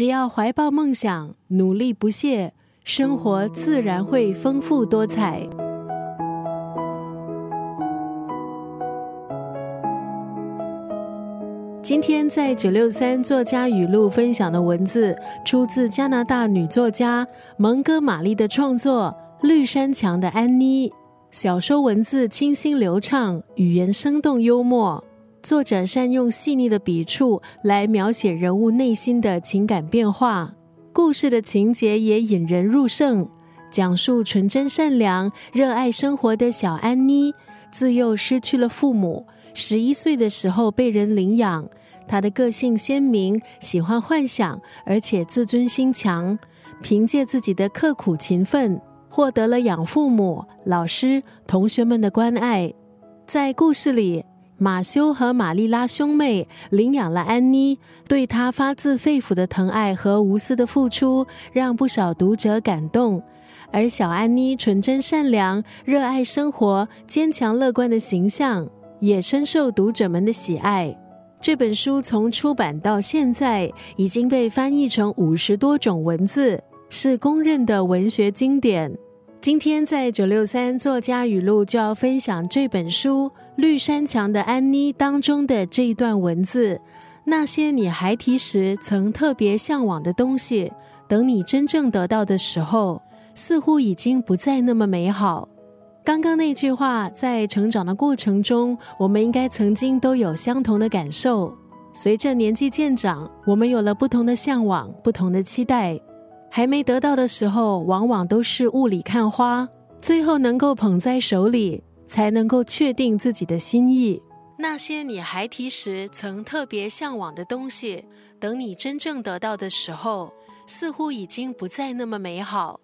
只要怀抱梦想，努力不懈，生活自然会丰富多彩。今天在九六三作家语录分享的文字，出自加拿大女作家蒙哥马利的创作《绿山墙的安妮》。小说文字清新流畅，语言生动幽默。作者善用细腻的笔触来描写人物内心的情感变化，故事的情节也引人入胜。讲述纯真善良、热爱生活的小安妮，自幼失去了父母，十一岁的时候被人领养。她的个性鲜明，喜欢幻想，而且自尊心强。凭借自己的刻苦勤奋，获得了养父母、老师、同学们的关爱。在故事里。马修和玛丽拉兄妹领养了安妮，对她发自肺腑的疼爱和无私的付出，让不少读者感动。而小安妮纯真善良、热爱生活、坚强乐观的形象，也深受读者们的喜爱。这本书从出版到现在，已经被翻译成五十多种文字，是公认的文学经典。今天在九六三作家语录就要分享这本书《绿山墙的安妮》当中的这一段文字：那些你孩提时曾特别向往的东西，等你真正得到的时候，似乎已经不再那么美好。刚刚那句话，在成长的过程中，我们应该曾经都有相同的感受。随着年纪渐长，我们有了不同的向往，不同的期待。还没得到的时候，往往都是雾里看花。最后能够捧在手里，才能够确定自己的心意。那些你孩提时曾特别向往的东西，等你真正得到的时候，似乎已经不再那么美好。